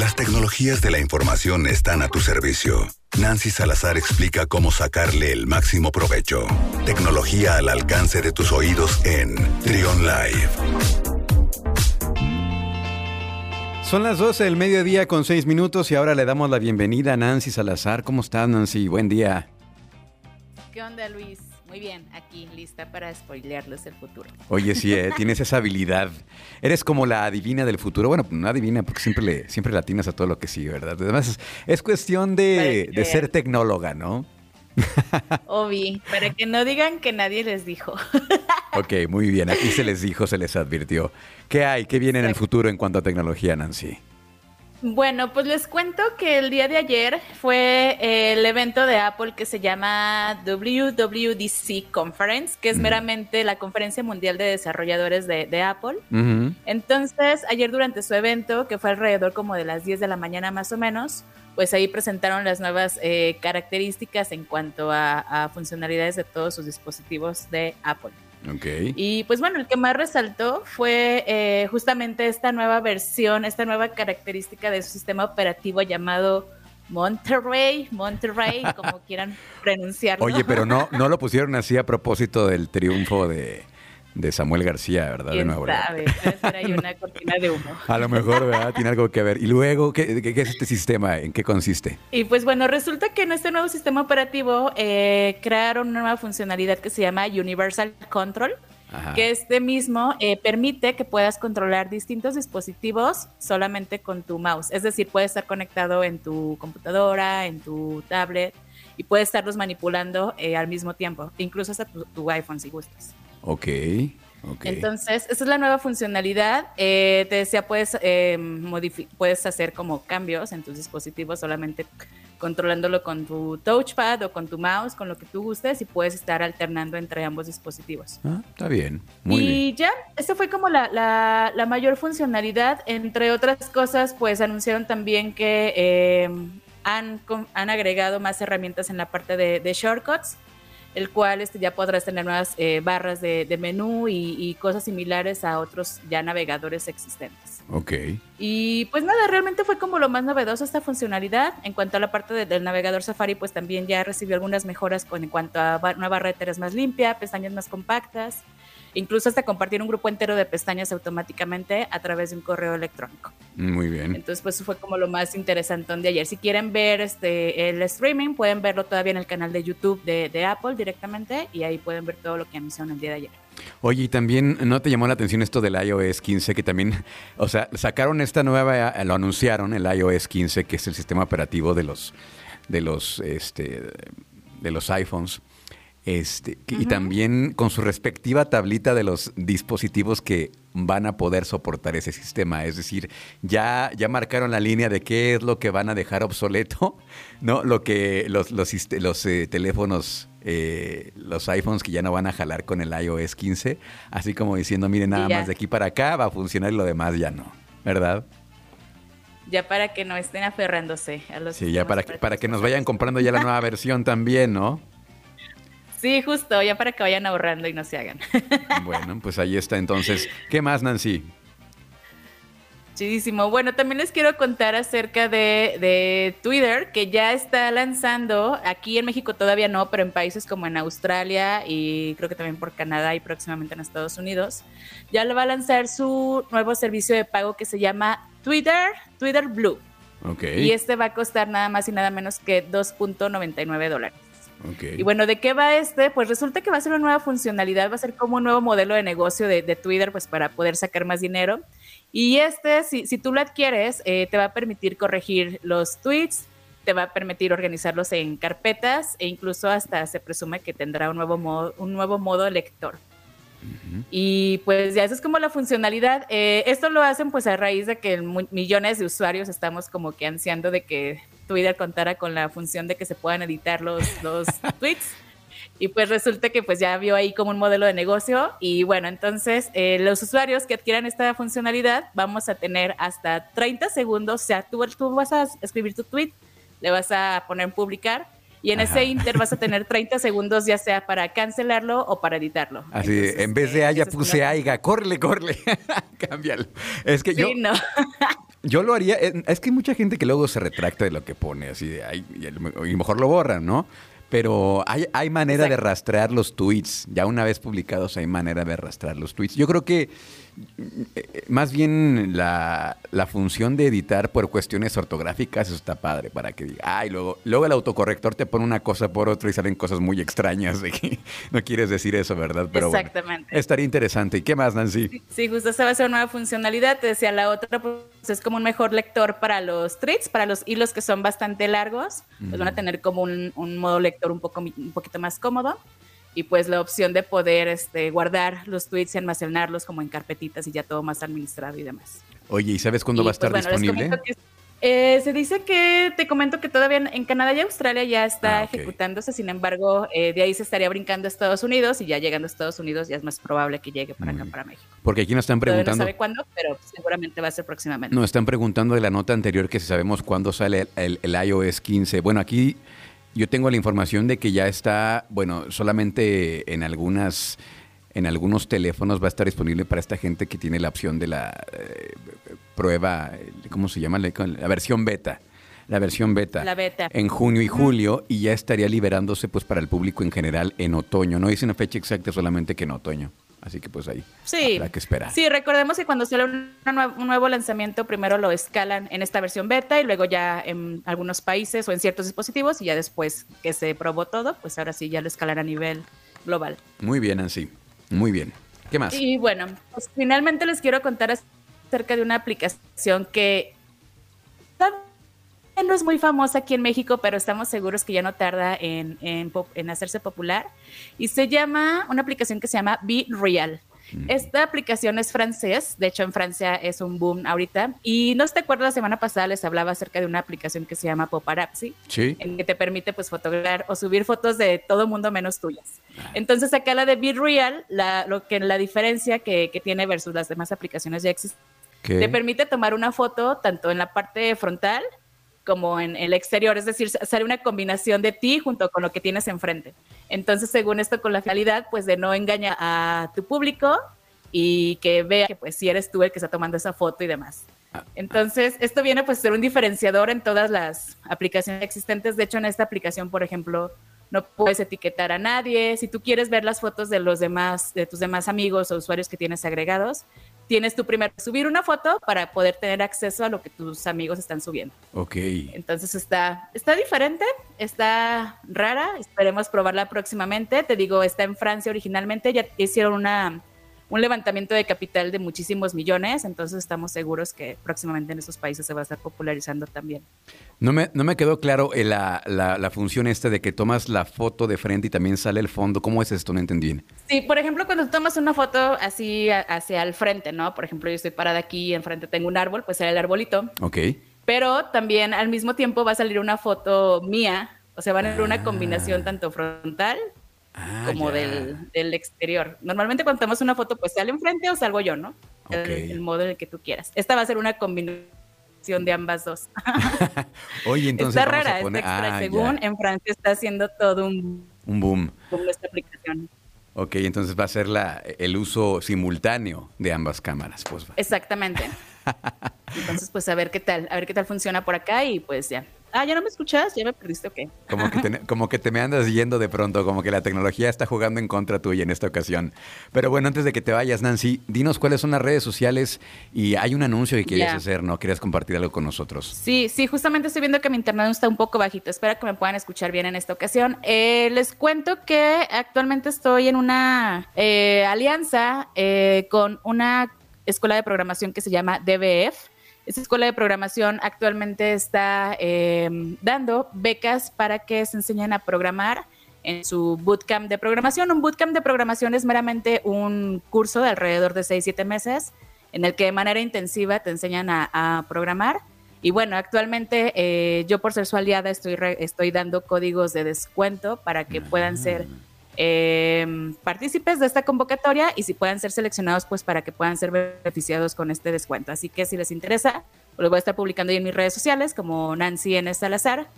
Las tecnologías de la información están a tu servicio. Nancy Salazar explica cómo sacarle el máximo provecho. Tecnología al alcance de tus oídos en Trion Live. Son las 12 del mediodía con 6 minutos y ahora le damos la bienvenida a Nancy Salazar. ¿Cómo estás, Nancy? Buen día. ¿Qué onda, Luis? Muy bien, aquí lista para spoilearles el futuro. Oye, sí, eh, tienes esa habilidad. Eres como la adivina del futuro. Bueno, no adivina porque siempre le siempre latinas a todo lo que sigue, ¿verdad? Además, es, cuestión de, ser tecnóloga, ¿no? Obi, para que no digan que nadie les dijo. ok, muy bien. Aquí se les dijo, se les advirtió. ¿Qué hay? ¿Qué viene en el futuro en cuanto a tecnología, Nancy? Bueno, pues les cuento que el día de ayer fue el evento de Apple que se llama WWDC Conference, que es meramente la conferencia mundial de desarrolladores de, Apple. Entonces, ayer durante su evento, que fue alrededor como de las 10 de la mañana más o menos, pues ahí presentaron las nuevas eh, características en cuanto a funcionalidades de todos sus dispositivos de Apple. Y pues bueno, el que más resaltó fue eh, justamente esta nueva versión, esta nueva característica de su sistema operativo llamado Monterrey, Monterrey, como quieran pronunciarlo. Oye, pero no, no lo pusieron así a propósito del triunfo de, de Samuel García, ¿verdad? de nuevo. sabe, hay una cortina de humo. A lo mejor, ¿verdad? Tiene algo que ver. Y luego, ¿qué, ¿qué, es este sistema? ¿En qué consiste? Y pues bueno, resulta que en este nuevo sistema operativo eh, crearon una nueva funcionalidad que se llama Universal Control. que este mismo eh, permite que puedas controlar distintos dispositivos solamente con tu mouse. Es decir, puede estar conectado en tu computadora, en tu tablet y puedes estarlos manipulando eh, al mismo tiempo, incluso hasta tu, tu iPhone si gustas. Ok. Entonces, esa es la nueva funcionalidad. Eh, te decía, puedes, eh, puedes hacer como cambios en tus dispositivos solamente controlándolo con tu touchpad o con tu mouse, con lo que tú gustes y puedes estar alternando entre ambos dispositivos. Ah, está bien. Muy y ya, esa fue como la, la, mayor funcionalidad. Entre otras cosas, pues anunciaron también que eh, han, han agregado más herramientas en la parte de, de shortcuts el cual este, ya podrás tener nuevas eh, barras de, menú y, cosas similares a otros ya navegadores existentes. Ok. Y pues nada, realmente fue como lo más novedoso esta funcionalidad. En cuanto a la parte del navegador Safari, pues también ya recibió algunas mejoras con, en cuanto a una barra de tareas más limpia, pestañas más compactas incluso hasta compartir un grupo entero de pestañas automáticamente a través de un correo electrónico. Muy bien. Entonces, pues fue como lo más interesante de ayer. Si quieren ver este el streaming, pueden verlo todavía en el canal de YouTube de, Apple directamente y ahí pueden ver todo lo que anunciaron el día de ayer. Oye, y también no te llamó la atención esto del iOS 15, que también, o sea, sacaron esta nueva, lo anunciaron, el iOS 15, que es el sistema operativo de los, de los, este, de los iPhones. Este, Y también con su respectiva tablita de los dispositivos que van a poder soportar ese sistema. Es decir, ya, ya marcaron la línea de qué es lo que van a dejar obsoleto, ¿no? Lo que los, los, los eh, teléfonos, eh, los iPhones que ya no van a jalar con el iOS 15, así como diciendo, miren, nada más de aquí para acá va a funcionar y lo demás ya no, ¿verdad? Ya para que no estén aferrándose a los... Sí, ya para que, para que nos vayan comprando ya la nueva versión también, ¿no? Sí, justo, ya para que vayan ahorrando y no se hagan. Bueno, pues ahí está entonces. ¿Qué más, Nancy? Chidísimo. Bueno, también les quiero contar acerca de, Twitter, que ya está lanzando, aquí en México todavía no, pero en países como en Australia y creo que también por Canadá y próximamente en Estados Unidos, ya lo va a lanzar su nuevo servicio de pago que se llama Twitter, Twitter Blue. Okay. Y este va a costar nada más y nada menos que 2.99 dólares. Y bueno, ¿de qué va este? Pues resulta que va a ser una nueva funcionalidad, va a ser como un nuevo modelo de negocio de, Twitter, pues para poder sacar más dinero. Y este, si, si tú lo adquieres, eh, te va a permitir corregir los tweets, te va a permitir organizarlos en carpetas e incluso hasta se presume que tendrá un nuevo modo, un nuevo modo lector. Y pues ya eso es como la funcionalidad. Eh, esto lo hacen pues a raíz de que millones de usuarios estamos como que ansiando de que Twitter contara con la función de que se puedan editar los, los tweets. Y pues resulta que pues ya vio ahí como un modelo de negocio y bueno, entonces eh, los usuarios que adquieran esta funcionalidad vamos a tener hasta 30 segundos, o sea, tú, tú vas a escribir tu tweet, le vas a poner publicar y en ese inter vas a tener 30 segundos ya sea para cancelarlo o para editarlo. Así, en vez de haya puse aiga, corre, corre, cámbialo. Es que yo, no. Yo lo haría, eh, es que hay mucha gente que luego se retracta de lo que pone, así de, ay, y mejor lo borran, ¿no? Pero hay, hay manera de rastrear los tweets. Ya una vez publicados hay manera de rastrear los tweets. Yo creo que más bien la, función de editar por cuestiones ortográficas eso está padre para que diga, ay, luego, luego el autocorrector te pone una cosa por otra y salen cosas muy extrañas de que no quieres decir eso, ¿verdad? Pero Exactamente. estaría interesante. ¿Y qué más, Nancy? Sí, justo esa va a ser una nueva funcionalidad. Te decía, la otra pues, es como un mejor lector para los tweets, para los hilos que son bastante largos, pues van a tener como un, un modo lector un, poco, un poquito más cómodo y pues la opción de poder este, guardar los tweets y almacenarlos como en carpetitas y ya todo más administrado y demás. Oye, ¿y sabes cuándo va a estar pues, disponible? Eh, se dice que, te comento que todavía en Canadá y Australia ya está ah, ejecutándose, sin embargo, eh, de ahí se estaría brincando a Estados Unidos y ya llegando a Estados Unidos ya es más probable que llegue para acá, para México. Porque aquí nos están preguntando. no sabe cuándo, pero seguramente va a ser próximamente. Nos están preguntando de la nota anterior que si sabemos cuándo sale el, el iOS 15. Bueno, aquí yo tengo la información de que ya está, bueno, solamente en algunas en algunos teléfonos va a estar disponible para esta gente que tiene la opción de la eh, prueba, ¿cómo se llama? La, versión beta. La versión beta. La beta. En junio y julio y ya estaría liberándose pues para el público en general en otoño. No dice una fecha exacta, solamente que en otoño. Así que pues ahí sí, habrá que esperar. Sí, recordemos que cuando sale un, nuevo lanzamiento, primero lo escalan en esta versión beta y luego ya en algunos países o en ciertos dispositivos y ya después que se probó todo, pues ahora sí ya lo escalan a nivel global. Muy bien, Nancy. Muy bien. ¿Qué más? Y bueno, pues finalmente les quiero contar acerca de una aplicación que no es muy famosa aquí en México, pero estamos seguros que ya no tarda en, en, hacerse popular. Y se llama, una aplicación que se llama Be Real. Mm. Esta aplicación es francés, de hecho en Francia es un boom ahorita. Y no te acuerdas, la semana pasada les hablaba acerca de una aplicación que se llama Paparazzi, sí. en que te permite pues fotografiar o subir fotos de todo mundo menos tuyas. Ah. Entonces acá la de Be Real, la, lo que la diferencia que, que tiene versus las demás aplicaciones ya existen, te permite tomar una foto tanto en la parte frontal como en el exterior, es decir, sale una combinación de ti junto con lo que tienes enfrente. Entonces, según esto, con la finalidad, pues de no engañar a tu público y que vea que pues si eres tú el que está tomando esa foto y demás. Ah. Entonces, esto viene pues a ser un diferenciador en todas las aplicaciones existentes. De hecho, en esta aplicación, por ejemplo, no puedes etiquetar a nadie. Si tú quieres ver las fotos de los demás, de tus demás amigos o usuarios que tienes agregados, tienes tú primero subir una foto para poder tener acceso a lo que tus amigos están subiendo. Ok. Entonces está, está diferente, está rara, esperemos probarla próximamente. Te digo, está en Francia originalmente, ya hicieron una un levantamiento de capital de muchísimos millones, entonces estamos seguros que próximamente en esos países se va a estar popularizando también. No me, no me quedó claro eh, la, la, función esta de que tomas la foto de frente y también sale el fondo. ¿Cómo es esto? No entendí. Sí, por ejemplo, cuando tomas una foto así hacia el frente, ¿no? Por ejemplo, yo estoy parada aquí y enfrente tengo un árbol, pues sale el arbolito. Ok. Pero también al mismo tiempo va a salir una foto mía, o sea, va a ser una combinación tanto frontal Ah, como del, del, exterior. Normalmente cuando tomamos una foto, pues sale enfrente o salgo yo, ¿no? El, modo en el que tú quieras. Esta va a ser una combinación de ambas dos. Oye, entonces. Está rara, está extra. Ah, según en Francia está haciendo todo un, un boom. esta aplicación. Ok, entonces va a ser la, el uso simultáneo de ambas cámaras, pues. Exactamente. Entonces, pues a ver qué tal, a ver qué tal funciona por acá y pues ya, Ah, ¿ya no me escuchas? ¿Ya me perdiste o qué? Como que, te, como que te me andas yendo de pronto, como que la tecnología está jugando en contra tuya en esta ocasión. Pero bueno, antes de que te vayas, Nancy, dinos cuáles son las redes sociales y hay un anuncio que quieres hacer, ¿no? ¿Quieres compartir algo con nosotros? Sí, sí, justamente estoy viendo que mi internet está un poco bajito. Espero que me puedan escuchar bien en esta ocasión. Eh, les cuento que actualmente estoy en una eh, alianza eh, con una escuela de programación que se llama DBF esta escuela de programación actualmente está em, dando becas para que se enseñen a programar en su bootcamp de programación. Un bootcamp de programación es meramente un curso de alrededor de 6-7 meses en el que de manera intensiva te enseñan a, programar. Y bueno, actualmente eh, yo por ser su aliada estoy, estoy dando códigos de descuento para que puedan ser Em, partícipes de esta convocatoria y si puedan ser seleccionados, pues para que puedan ser beneficiados con este descuento. Así que si les interesa, pues lo voy a estar publicando ahí en mis redes sociales como Nancy N. Salazar,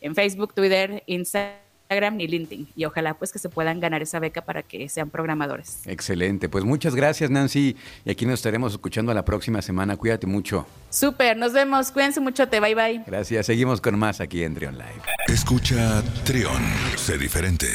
en Facebook, Twitter, Instagram Instagram ni LinkedIn. Y ojalá pues que se puedan ganar esa beca para que sean programadores. Excelente. Pues muchas gracias, Nancy. Y aquí nos estaremos escuchando la próxima semana. Cuídate mucho. Súper, nos vemos. Cuídense mucho. Te bye bye. Gracias. Seguimos con más aquí en Trion Live. Escucha Trion. Sé diferente.